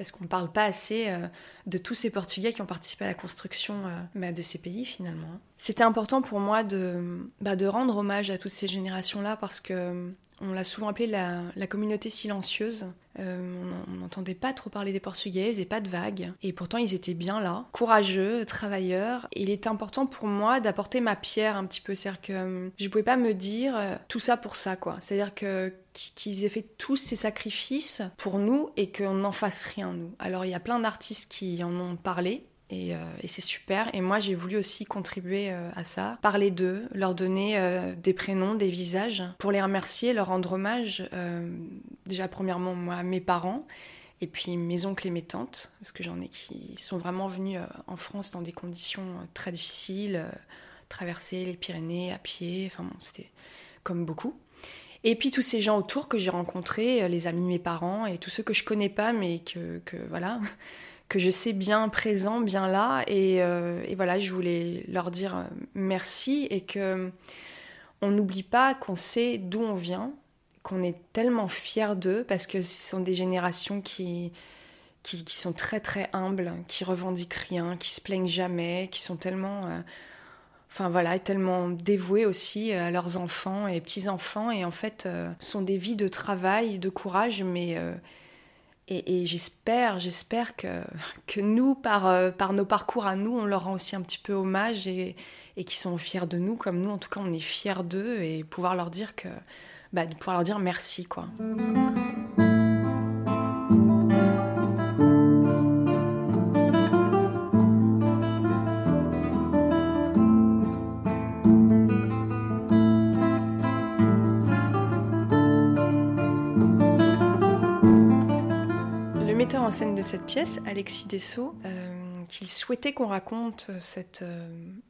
parce qu'on ne parle pas assez euh, de tous ces Portugais qui ont participé à la construction euh, bah, de ces pays finalement. C'était important pour moi de, bah, de rendre hommage à toutes ces générations-là parce que on l'a souvent appelé la, communauté silencieuse. Euh, on n'entendait pas trop parler des Portugais, ils pas de vagues. Et pourtant, ils étaient bien là, courageux, travailleurs. Et il était important pour moi d'apporter ma pierre un petit peu. C'est-à-dire que euh, je pouvais pas me dire euh, tout ça pour ça, quoi. C'est-à-dire que qu'ils aient fait tous ces sacrifices pour nous et qu'on n'en fasse rien, nous. Alors, il y a plein d'artistes qui en ont parlé. Euh, et, c'est super. Et moi, j'ai voulu aussi contribuer euh, à ça, parler d'eux, leur donner euh, des prénoms, des visages, pour les remercier, leur rendre hommage. déjà, premièrement, moi, mes parents, et puis mes oncles et mes tantes, parce que j'en ai qui sont vraiment venus en France dans des conditions très difficiles, traverser les Pyrénées à pied, enfin bon, c'était comme beaucoup. Et puis tous ces gens autour que j'ai rencontrés, les amis de mes parents et tous ceux que je connais pas, mais que, que voilà que je sais bien présent, bien là. Euh, et, voilà, je voulais leur dire euh, merci et que on n'oublie pas qu'on sait d'où on vient, qu'on est tellement fiers d'eux parce que ce sont des générations qui, qui, sont très très humbles, qui revendiquent rien, qui se plaignent jamais, qui sont tellement, euh, enfin voilà, tellement dévoués aussi à leurs enfants et petits enfants et en fait sont des vies de travail, de courage, mais et, j'espère, j'espère que, nous, par, euh, par nos parcours à nous, on leur rend aussi un petit peu hommage et, et qu'ils sont fiers de nous, comme nous, en tout cas, on est fiers d'eux et pouvoir leur dire que, bah, de leur dire merci, quoi. De cette pièce, Alexis Dessau, euh, qu'il souhaitait qu'on raconte cette, euh,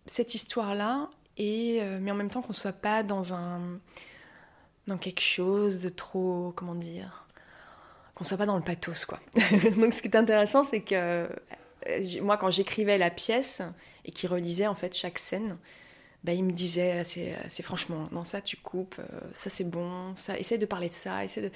cette histoire-là, et, euh, mais en même temps qu'on soit pas dans, un, dans quelque chose de trop, comment dire, qu'on soit pas dans le pathos, quoi. Donc ce qui est intéressant, c'est que moi, quand j'écrivais la pièce et qu'il relisait en fait chaque scène, bah, il me disait assez, franchement, non ça tu coupes, euh, ça c'est bon, ça essaie de parler de ça, essaie de...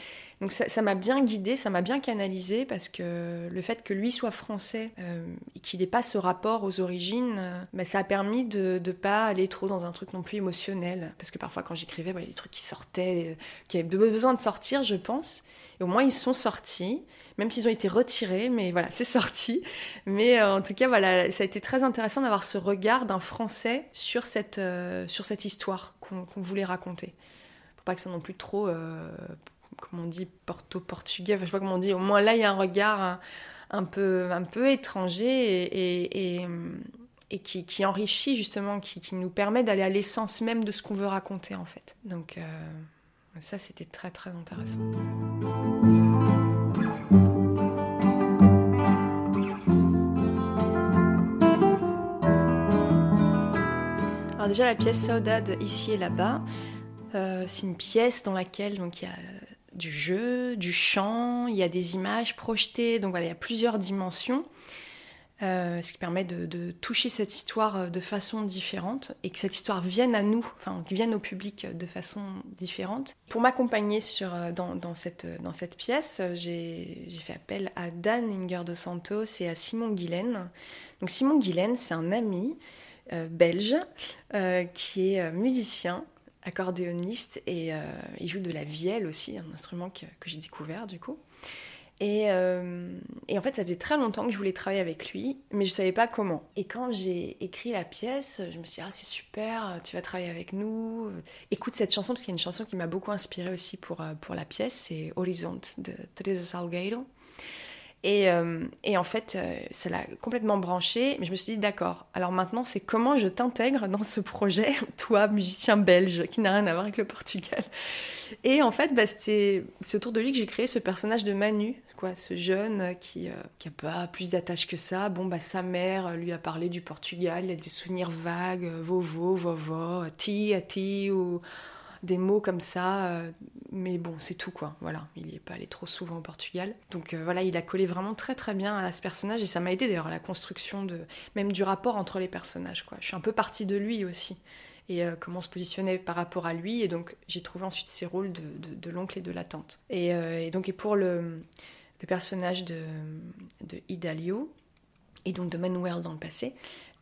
Donc ça m'a bien guidé, ça m'a bien canalisé parce que le fait que lui soit français euh, et qu'il n'ait pas ce rapport aux origines, euh, bah, ça a permis de ne pas aller trop dans un truc non plus émotionnel. Parce que parfois quand j'écrivais, il y a des trucs qui sortaient, qui avaient besoin de sortir je pense. Et au moins ils sont sortis, même s'ils ont été retirés, mais voilà, c'est sorti. Mais en tout cas, voilà, ça a été très intéressant d'avoir ce regard d'un français sur cette euh, sur cette histoire qu'on voulait raconter. Pour pas que ça non plus trop, euh, comment on dit, porto-portugais, je sais pas comment on dit. Au moins là, il y a un regard un, peu, un peu étranger et, et, qui, enrichit justement, qui, nous permet d'aller à l'essence même de ce qu'on veut raconter en fait. Donc euh, ça, c'était très très intéressant. Alors déjà la pièce Saudade ici et là-bas, euh, c'est une pièce dans laquelle donc il y a du jeu, du chant, il y a des images projetées, donc voilà il y a plusieurs dimensions. Euh, ce qui permet de, toucher cette histoire euh, de façon différente et que cette histoire vienne à nous, enfin vienne au public de façon différente. Pour m'accompagner dans, cette, pièce, j'ai fait appel à Dan Inger de Santos et à Simon Guilaine. Donc Simon Guilaine, c'est un ami euh, belge euh, qui est euh, musicien, accordéoniste et il joue de la vielle aussi, un instrument que, j'ai découvert du coup. Et, et, en fait, ça faisait très longtemps que je voulais travailler avec lui, mais je savais pas comment. Et quand j'ai écrit la pièce, je me suis dit, ah, c'est super, tu vas travailler avec nous. Écoute cette chanson, parce qu'il y a une chanson qui m'a beaucoup inspirée aussi pour, pour la pièce, c'est Horizon de Teresa Salgueiro. Et, euh, et, en fait, euh, ça l'a complètement branché. Mais je me suis dit, d'accord, alors maintenant, c'est comment je t'intègre dans ce projet, toi, musicien belge, qui n'a rien à voir avec le Portugal. Et en fait, bah, c'est autour de lui que j'ai créé ce personnage de Manu, quoi, ce jeune qui n'a euh, pas plus d'attache que ça. Bon, bah, sa mère lui a parlé du Portugal, il a des souvenirs vagues, vovo, vovo, ti, ti, ou des mots comme ça. Euh, mais bon, c'est tout quoi. Voilà, il n'y est pas allé trop souvent au Portugal. Donc euh, voilà, il a collé vraiment très très bien à ce personnage et ça m'a aidé d'ailleurs à la construction de même du rapport entre les personnages. Quoi. Je suis un peu partie de lui aussi et euh, comment se positionner par rapport à lui. Et donc j'ai trouvé ensuite ses rôles de, l'oncle et de la tante. Et, donc et pour le, le personnage de, de Idalio et donc de Manuel dans le passé,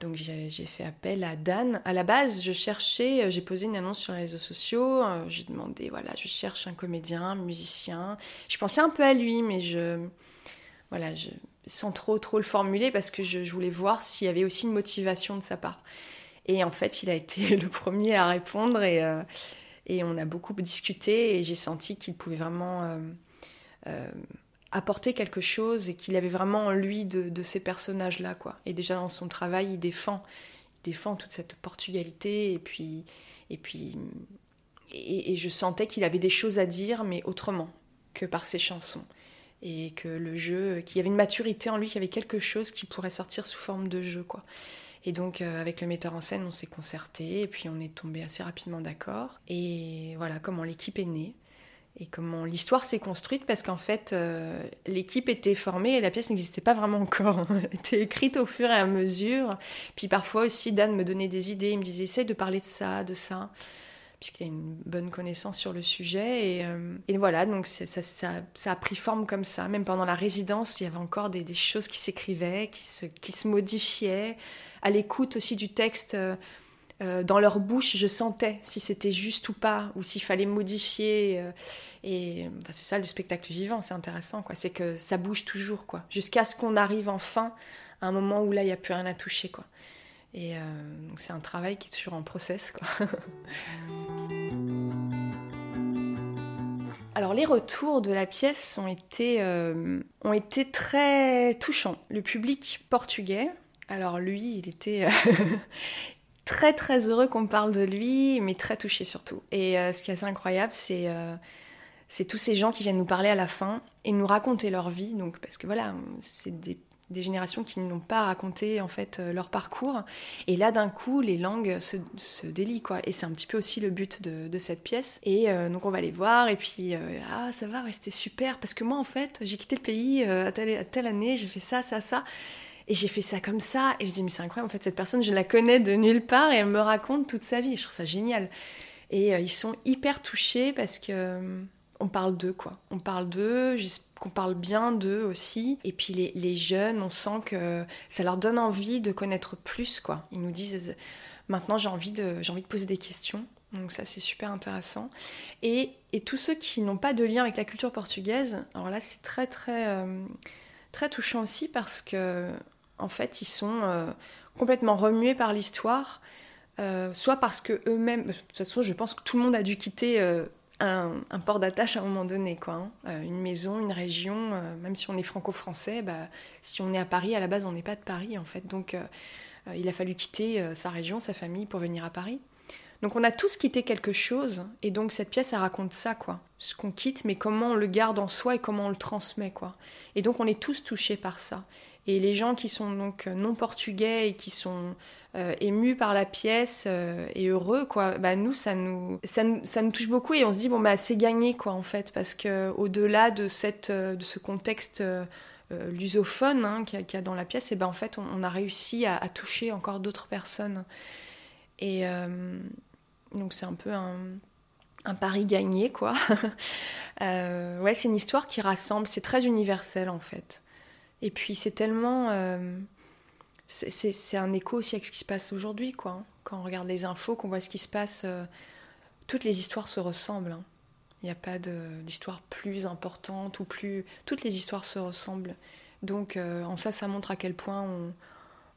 donc j'ai fait appel à Dan. À la base, je cherchais, euh, j'ai posé une annonce sur les réseaux sociaux, euh, j'ai demandé, voilà, je cherche un comédien, un musicien. Je pensais un peu à lui, mais je, voilà, sans trop trop le formuler parce que je, voulais voir s'il y avait aussi une motivation de sa part. Et en fait, il a été le premier à répondre et, euh, et on a beaucoup discuté et j'ai senti qu'il pouvait vraiment apporter quelque chose et qu'il avait vraiment en lui de, ces personnages-là, quoi. Et déjà dans son travail, il défend, défend toute cette portugalité et puis, et puis, et, je sentais qu'il avait des choses à dire, mais autrement que par ses chansons. Et que le jeu, qu'il y avait une maturité en lui, qu'il y avait quelque chose qui pourrait sortir sous forme de jeu, quoi. Et donc, euh, avec le metteur en scène, on s'est concerté, et puis on est tombé assez rapidement d'accord. Et voilà comment l'équipe est née et comment l'histoire s'est construite parce qu'en fait euh, l'équipe était formée et la pièce n'existait pas vraiment encore. Elle était écrite au fur et à mesure. Puis parfois aussi Dan me donnait des idées, il me disait essaye de parler de ça, de ça, puisqu'il a une bonne connaissance sur le sujet. Et, euh, voilà, donc ça, a pris forme comme ça. Même pendant la résidence, il y avait encore des, choses qui s'écrivaient, qui se, qui se modifiaient. À l'écoute aussi du texte. Euh, euh, dans leur bouche, je sentais si c'était juste ou pas, ou s'il fallait modifier. Euh, et c'est ça le spectacle vivant, c'est intéressant, quoi. C'est que ça bouge toujours, quoi. Jusqu'à ce qu'on arrive enfin à un moment où là, il n'y a plus rien à toucher, quoi. Et euh, c'est un travail qui est toujours en process. Alors les retours de la pièce ont été, ont été très touchants. Le public portugais, alors lui, il était, très très heureux qu'on parle de lui, mais très touché surtout. Et euh, ce qui est assez incroyable, c'est euh, c'est tous ces gens qui viennent nous parler à la fin et nous raconter leur vie. Donc parce que voilà, c'est des, des, générations qui n'ont pas raconté en fait euh, leur parcours. Et là d'un coup, les langues se, se délient quoi. Et c'est un petit peu aussi le but de, de cette pièce. Et donc on va les voir et puis ah ça va, ouais, c'était super parce que moi en fait j'ai quitté le pays à telle, à telle année, j'ai fait ça, ça, ça. Et j'ai fait ça comme ça. Et je dis, mais c'est incroyable, en fait, cette personne, je la connais de nulle part et elle me raconte toute sa vie. Je trouve ça génial. Et euh, ils sont hyper touchés parce que euh, on parle d'eux, quoi. On parle d'eux, qu'on parle bien d'eux aussi. Et puis les, les, jeunes, on sent que ça leur donne envie de connaître plus, quoi. Ils nous disent, maintenant j'ai envie, de, envie de poser des questions. Donc ça, c'est super intéressant. Et, et tous ceux qui n'ont pas de lien avec la culture portugaise, alors là, c'est très, très... Euh, très touchant aussi parce que en fait, ils sont euh, complètement remués par l'histoire, euh, soit parce que eux-mêmes, de toute façon, je pense que tout le monde a dû quitter euh, un, port d'attache à un moment donné, quoi. Hein. une maison, une région, même si on est franco-français, bah, si on est à Paris, à la base, on n'est pas de Paris, en fait. Donc, il a fallu quitter sa région, sa famille pour venir à Paris. Donc on a tous quitté quelque chose, et donc cette pièce, elle raconte ça, quoi. Ce qu'on quitte, mais comment on le garde en soi et comment on le transmet, quoi. Et donc on est tous touchés par ça. Et les gens qui sont donc non portugais et qui sont euh, émus par la pièce euh, et heureux, quoi, bah nous ça, nous, ça, nous touche beaucoup et on se dit, bon, bah c'est gagné, quoi, en fait, parce que au-delà de, cette, euh, de ce contexte lusophone hein, qu'il y, a dans la pièce, et ben en fait, on, a réussi à, toucher encore d'autres personnes. Et donc c'est un peu un, un pari gagné, quoi. ouais, c'est une histoire qui rassemble, c'est très universel en fait. Et puis c'est tellement... Euh, c'est un écho aussi avec ce qui se passe aujourd'hui, quoi. Hein. Quand on regarde les infos, qu'on voit ce qui se passe, euh, toutes les histoires se ressemblent. Hein. Il n'y a pas d'histoire plus importante ou plus. Toutes les histoires se ressemblent. Donc euh, en ça, ça montre à quel point on,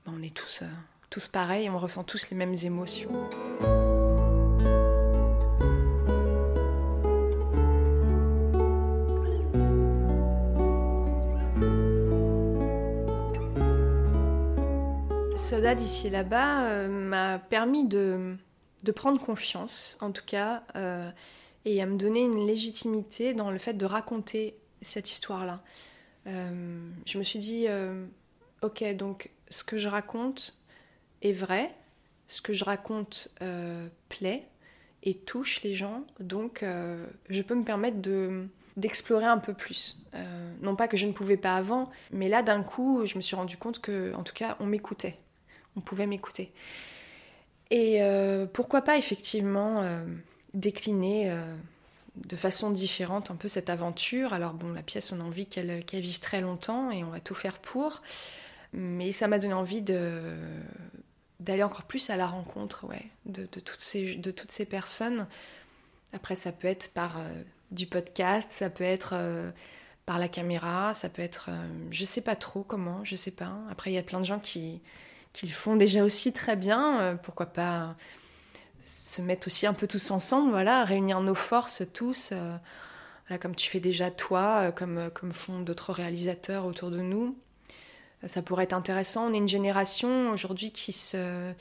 ben, on est tous, euh, tous pareils, on ressent tous les mêmes émotions. Soda d'ici là-bas euh, m'a permis de, prendre confiance, en tout cas, et à me donner une légitimité dans le fait de raconter cette histoire-là. Euh, je me suis dit, euh, ok, donc ce que je raconte est vrai, ce que je raconte euh, plaît et touche les gens, donc je peux me permettre de d'explorer un peu plus. non pas que je ne pouvais pas avant, mais là d'un coup, je me suis rendu compte que, en tout cas, on m'écoutait, on pouvait m'écouter. Et pourquoi pas effectivement décliner de façon différente un peu cette aventure? Alors bon, la pièce, on a envie qu'elle vive très longtemps et on va tout faire pour. Mais ça m'a donné envie de d'aller encore plus à la rencontre ouais, de, toutes ces, de toutes ces personnes. Après, ça peut être par euh, du podcast, ça peut être euh, par la caméra, ça peut être... Euh, je sais pas trop comment, je sais pas. Après, il y a plein de gens qui, qui le font déjà aussi très bien. pourquoi pas se mettre aussi un peu tous ensemble, voilà, réunir nos forces tous, euh, comme tu fais déjà toi, euh, comme, euh, comme font d'autres réalisateurs autour de nous. Ça pourrait être intéressant. On est une génération aujourd'hui qui, se,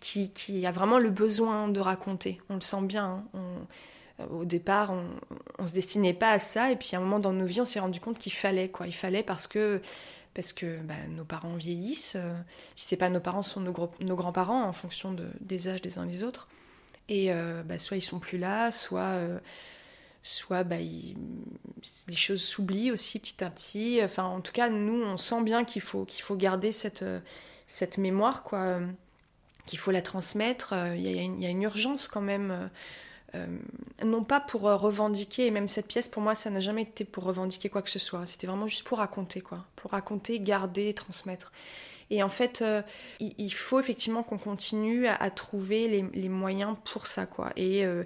qui, qui, a vraiment le besoin de raconter. On le sent bien. Hein. au départ, on, ne se destinait pas à ça, et puis à un moment dans nos vies, on s'est rendu compte qu'il fallait, quoi. Il fallait parce que parce que bah, nos parents vieillissent. si c'est pas nos parents, ce sont nos, grands-parents en fonction de, des âges des uns des autres. Et euh, bah, soit ils sont plus là, soit, euh, soit bah, les choses s'oublient aussi petit à petit. Enfin, en tout cas, nous, on sent bien qu'il faut, qu'il faut garder cette, cette mémoire, quoi, qu'il faut la transmettre. Il y, a, une urgence quand même. Euh, non pas pour revendiquer, et même cette pièce pour moi ça n'a jamais été pour revendiquer quoi que ce soit, c'était vraiment juste pour raconter quoi, pour raconter, garder, transmettre. Et en fait, euh, il, faut effectivement qu'on continue à, trouver les, moyens pour ça, quoi. Et, euh,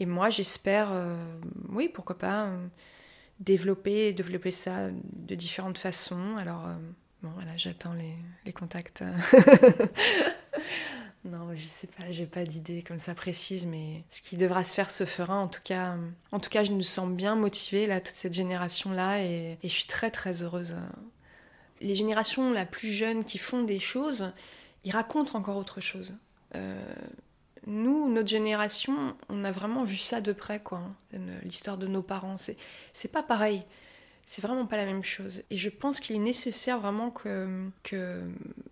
et moi, j'espère, euh, oui, pourquoi pas, développer, développer ça de différentes façons. Alors, bon, voilà, j'attends les, les contacts. Non, je sais pas, j'ai pas d'idée comme ça précise, mais ce qui devra se faire se fera. En tout cas, en tout cas, je nous sens bien motivée là, toute cette génération là, et, et je suis très très heureuse les générations la plus jeunes qui font des choses, ils racontent encore autre chose. Euh, nous, notre génération, on a vraiment vu ça de près, quoi. Hein. L'histoire de nos parents, c'est pas pareil c'est vraiment pas la même chose. Et je pense qu'il est nécessaire vraiment que,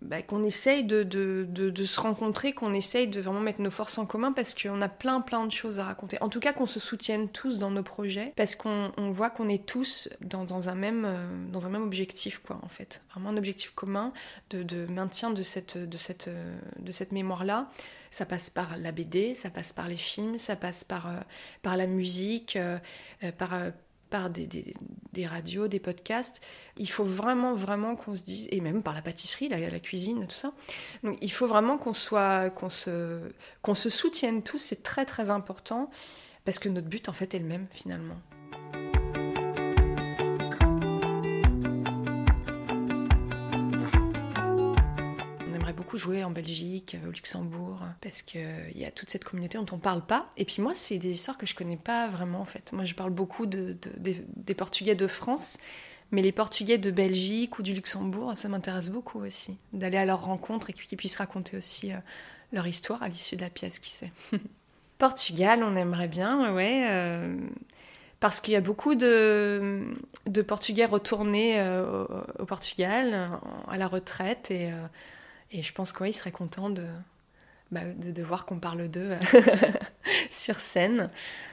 bah, qu'on essaye de, de, de, se rencontrer, qu'on essaye de vraiment mettre nos forces en commun parce qu'on a plein plein de choses à raconter. En tout cas, qu'on se soutienne tous dans nos projets parce qu'on on voit qu'on est tous dans, dans, un même, euh, dans un même objectif, quoi, en fait. Vraiment un objectif commun de, de maintien de cette, de cette, euh, de cette mémoire-là. Ça passe par la BD, ça passe par les films, ça passe par, euh, par la musique, par par des, radios, des podcasts. Il faut vraiment, vraiment qu'on se dise, et même par la pâtisserie, la, la cuisine, tout ça. Donc il faut vraiment qu'on soit, qu'on se, qu'on se soutienne tous, c'est très très important, parce que notre but en fait est le même finalement. Jouer en Belgique, euh, au Luxembourg, parce qu'il y a toute cette communauté dont on ne parle pas. Et puis moi, c'est des histoires que je connais pas vraiment en fait. Moi, je parle beaucoup de, des, Portugais de France, mais les Portugais de Belgique ou du Luxembourg, ça m'intéresse beaucoup aussi, d'aller à leur rencontre et qu'ils puissent raconter aussi euh, leur histoire à l'issue de la pièce, qui sait. Portugal, on aimerait bien, ouais. Euh, parce qu'il y a beaucoup de Portugais retournés au, Portugal à la retraite et et je pense qu'ils seraient contents de, bah, de, voir qu'on parle d'eux sur scène.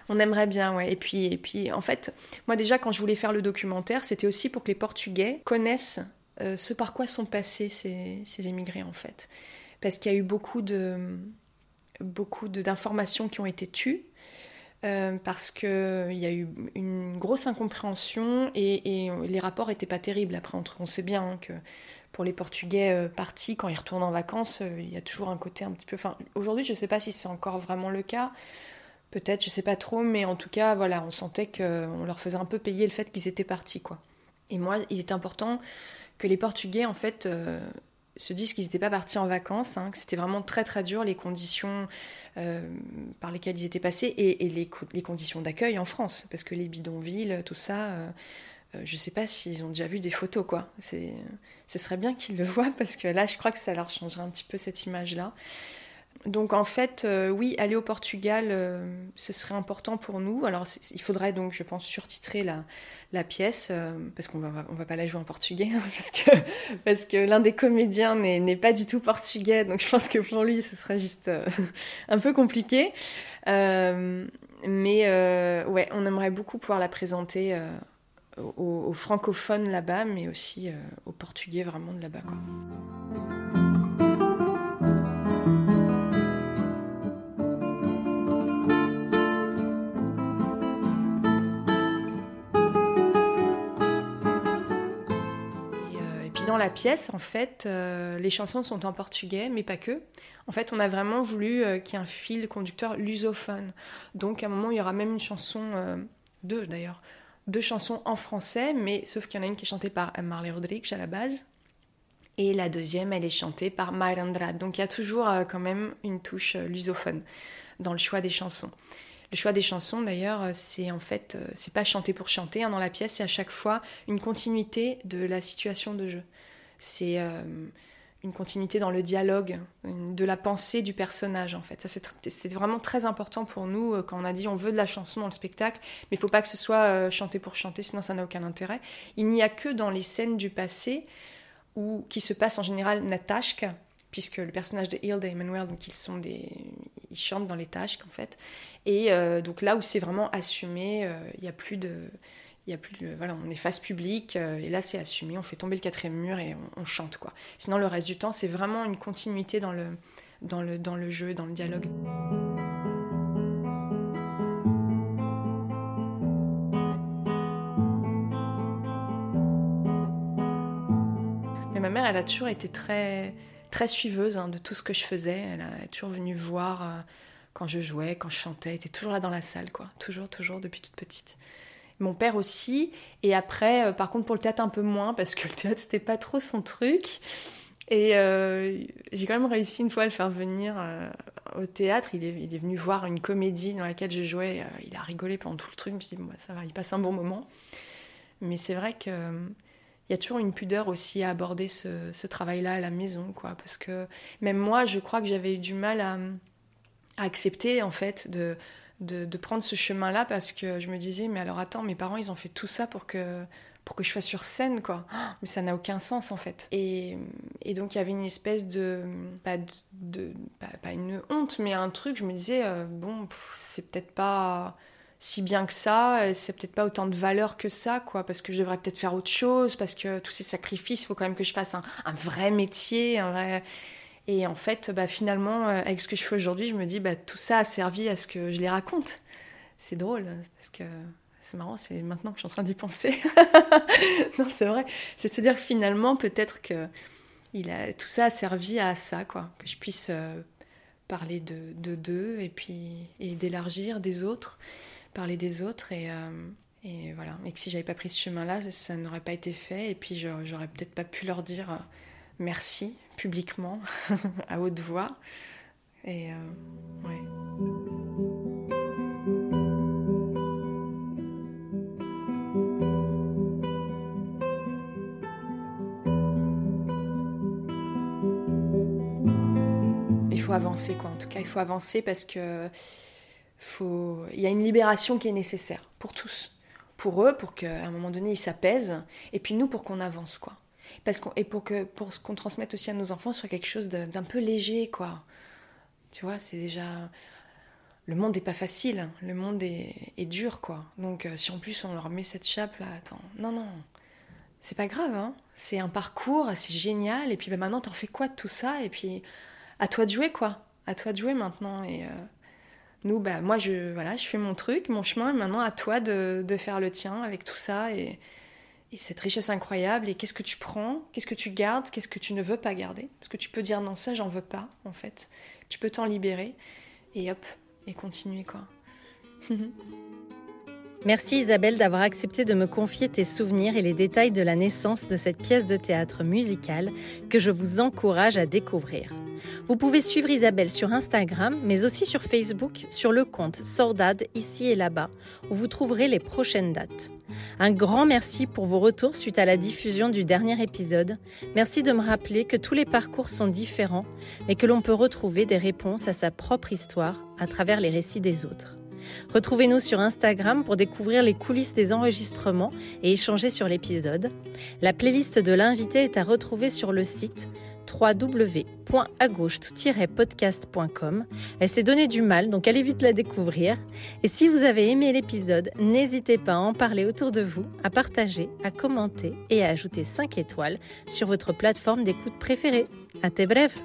On aimerait bien, ouais. Et puis, et puis, en fait, moi déjà, quand je voulais faire le documentaire, c'était aussi pour que les Portugais connaissent euh, ce par quoi sont passés ces, ces émigrés, en fait. Parce qu'il y a eu beaucoup de beaucoup d'informations qui ont été tues. Euh, parce qu'il y a eu une grosse incompréhension et, et les rapports n'étaient pas terribles. Après, on sait bien hein, que pour les Portugais euh, partis, quand ils retournent en vacances, euh, il y a toujours un côté un petit peu. Aujourd'hui, je ne sais pas si c'est encore vraiment le cas, Peut-être, je sais pas trop, mais en tout cas, voilà, on sentait qu'on leur faisait un peu payer le fait qu'ils étaient partis, quoi. Et moi, il est important que les Portugais, en fait, euh, se disent qu'ils n'étaient pas partis en vacances, hein, que c'était vraiment très très dur les conditions par lesquelles ils étaient passés et, les, conditions d'accueil en France, parce que les bidonvilles, tout ça, je sais pas s'ils ont déjà vu des photos, quoi. Ce serait bien qu'ils le voient, parce que là, je crois que ça leur changerait un petit peu cette image-là. Donc en fait, euh, oui, aller au Portugal, euh, ce serait important pour nous. Alors il faudrait donc, je pense, surtitrer la, pièce, euh, parce qu'on va, on va pas la jouer en portugais, hein, parce que, parce que l'un des comédiens n'est pas du tout portugais, donc je pense que pour lui, ce serait juste un peu compliqué. mais ouais, on aimerait beaucoup pouvoir la présenter aux, aux, francophones là-bas, mais aussi aux portugais vraiment de là-bas. Quoi. dans la pièce, en fait, euh, les chansons sont en portugais, mais pas que. En fait, on a vraiment voulu euh, qu'il y ait un fil conducteur lusophone. Donc, à un moment, il y aura même une chanson, euh, deux d'ailleurs, deux chansons en français, mais sauf qu'il y en a une qui est chantée par Marley Rodrigues à la base, et la deuxième, elle est chantée par Andrade. Donc, il y a toujours quand même une touche lusophone dans le choix des chansons. Le choix des chansons, d'ailleurs, euh, c'est en fait, euh, c'est pas chanter pour chanter. Hein, dans la pièce, c'est à chaque fois une continuité de la situation de jeu. C'est euh, une continuité dans le dialogue, de la pensée du personnage, en fait. Ça, c'est vraiment très important pour nous quand on a dit on veut de la chanson dans le spectacle, mais il faut pas que ce soit chanter pour chanter, sinon ça n'a aucun intérêt. Il n'y a que dans les scènes du passé où, qui se passent en général Natashka, puisque le personnage de Hilda et Emmanuel, donc ils sont des, ils chantent dans les tâches en fait, et euh, donc là où c'est vraiment assumé, euh, il n'y a plus de, il y a plus voilà, on est face publique euh, et là c'est assumé, on fait tomber le quatrième mur et on, chante quoi. Sinon le reste du temps c'est vraiment une continuité dans le, dans le, dans le jeu, dans le dialogue. Mais ma mère elle a toujours été très très suiveuse hein, de tout ce que je faisais. Elle a toujours venu voir euh, quand je jouais, quand je chantais. Elle était toujours là dans la salle, quoi. Toujours, toujours, depuis toute petite. Mon père aussi. Et après, euh, par contre, pour le théâtre, un peu moins, parce que le théâtre, c'était pas trop son truc. Et euh, j'ai quand même réussi une fois à le faire venir au théâtre. Il est, il est, venu voir une comédie dans laquelle je jouais. il a rigolé pendant tout le truc. Je me suis dit, bon, bah, ça va, il passe un bon moment. Mais c'est vrai que il y a toujours une pudeur aussi à aborder ce, travail-là à la maison, quoi. Parce que même moi, je crois que j'avais eu du mal à, accepter, en fait, de, de, prendre ce chemin-là parce que je me disais, mais alors attends, mes parents, ils ont fait tout ça pour que pour que je sois sur scène, quoi. Mais ça n'a aucun sens, en fait. Et, et, donc, il y avait une espèce de... Pas, de, pas, une honte, mais un truc, je me disais, euh, bon, c'est peut-être pas si bien que ça, euh, c'est peut-être pas autant de valeur que ça, quoi, parce que je devrais peut-être faire autre chose, parce que tous ces sacrifices, il faut quand même que je fasse un, vrai métier, un vrai... Et en fait, bah, finalement, euh, avec ce que je fais aujourd'hui, je me dis, bah, tout ça a servi à ce que je les raconte. C'est drôle, parce que c'est marrant, c'est maintenant que je suis en train d'y penser. non, c'est vrai. C'est de se dire finalement, peut-être que tout ça a servi à ça, quoi, que je puisse euh, parler de d'eux et puis et d'élargir des autres parler des autres et, euh, voilà. Et que si j'avais pas pris ce chemin-là, ça, n'aurait pas été fait et puis j'aurais peut-être pas pu leur dire merci publiquement à haute voix. Euh. Il faut avancer quoi. En tout cas, il faut avancer parce que il y a une libération qui est nécessaire pour tous. Pour eux, pour qu'à un moment donné, ils s'apaisent, et puis nous, pour qu'on avance, quoi. Parce et pour, que, pour qu'on transmette aussi à nos enfants soit quelque chose d'un peu léger, quoi. Tu vois, c'est déjà... Le monde n'est pas facile, le monde est, dur, quoi. Donc euh, si en plus on leur met cette chape, là, attends, non, non, c'est pas grave, hein. C'est un parcours, c'est génial, et puis ben, maintenant, t'en fais quoi de tout ça? Et puis, à toi de jouer, quoi. À toi de jouer maintenant, et... Euh, nous, bah, moi, je, voilà, je fais mon truc, mon chemin, et maintenant à toi de, de faire le tien avec tout ça et, et cette richesse incroyable. Et qu'est-ce que tu prends Qu'est-ce que tu gardes Qu'est-ce que tu ne veux pas garder? Parce que tu peux dire non, ça, j'en veux pas, en fait. Tu peux t'en libérer et hop, et continuer, quoi. Merci Isabelle d'avoir accepté de me confier tes souvenirs et les détails de la naissance de cette pièce de théâtre musicale que je vous encourage à découvrir. Vous pouvez suivre Isabelle sur Instagram, mais aussi sur Facebook, sur le compte Sordade ici et là-bas, où vous trouverez les prochaines dates. Un grand merci pour vos retours suite à la diffusion du dernier épisode. Merci de me rappeler que tous les parcours sont différents, mais que l'on peut retrouver des réponses à sa propre histoire à travers les récits des autres. Retrouvez-nous sur Instagram pour découvrir les coulisses des enregistrements et échanger sur l'épisode. La playlist de l'invité est à retrouver sur le site www.agauche-podcast.com. Elle s'est donnée du mal, donc allez vite la découvrir. Et si vous avez aimé l'épisode, n'hésitez pas à en parler autour de vous, à partager, à commenter et à ajouter 5 étoiles sur votre plateforme d'écoute préférée. À tes bref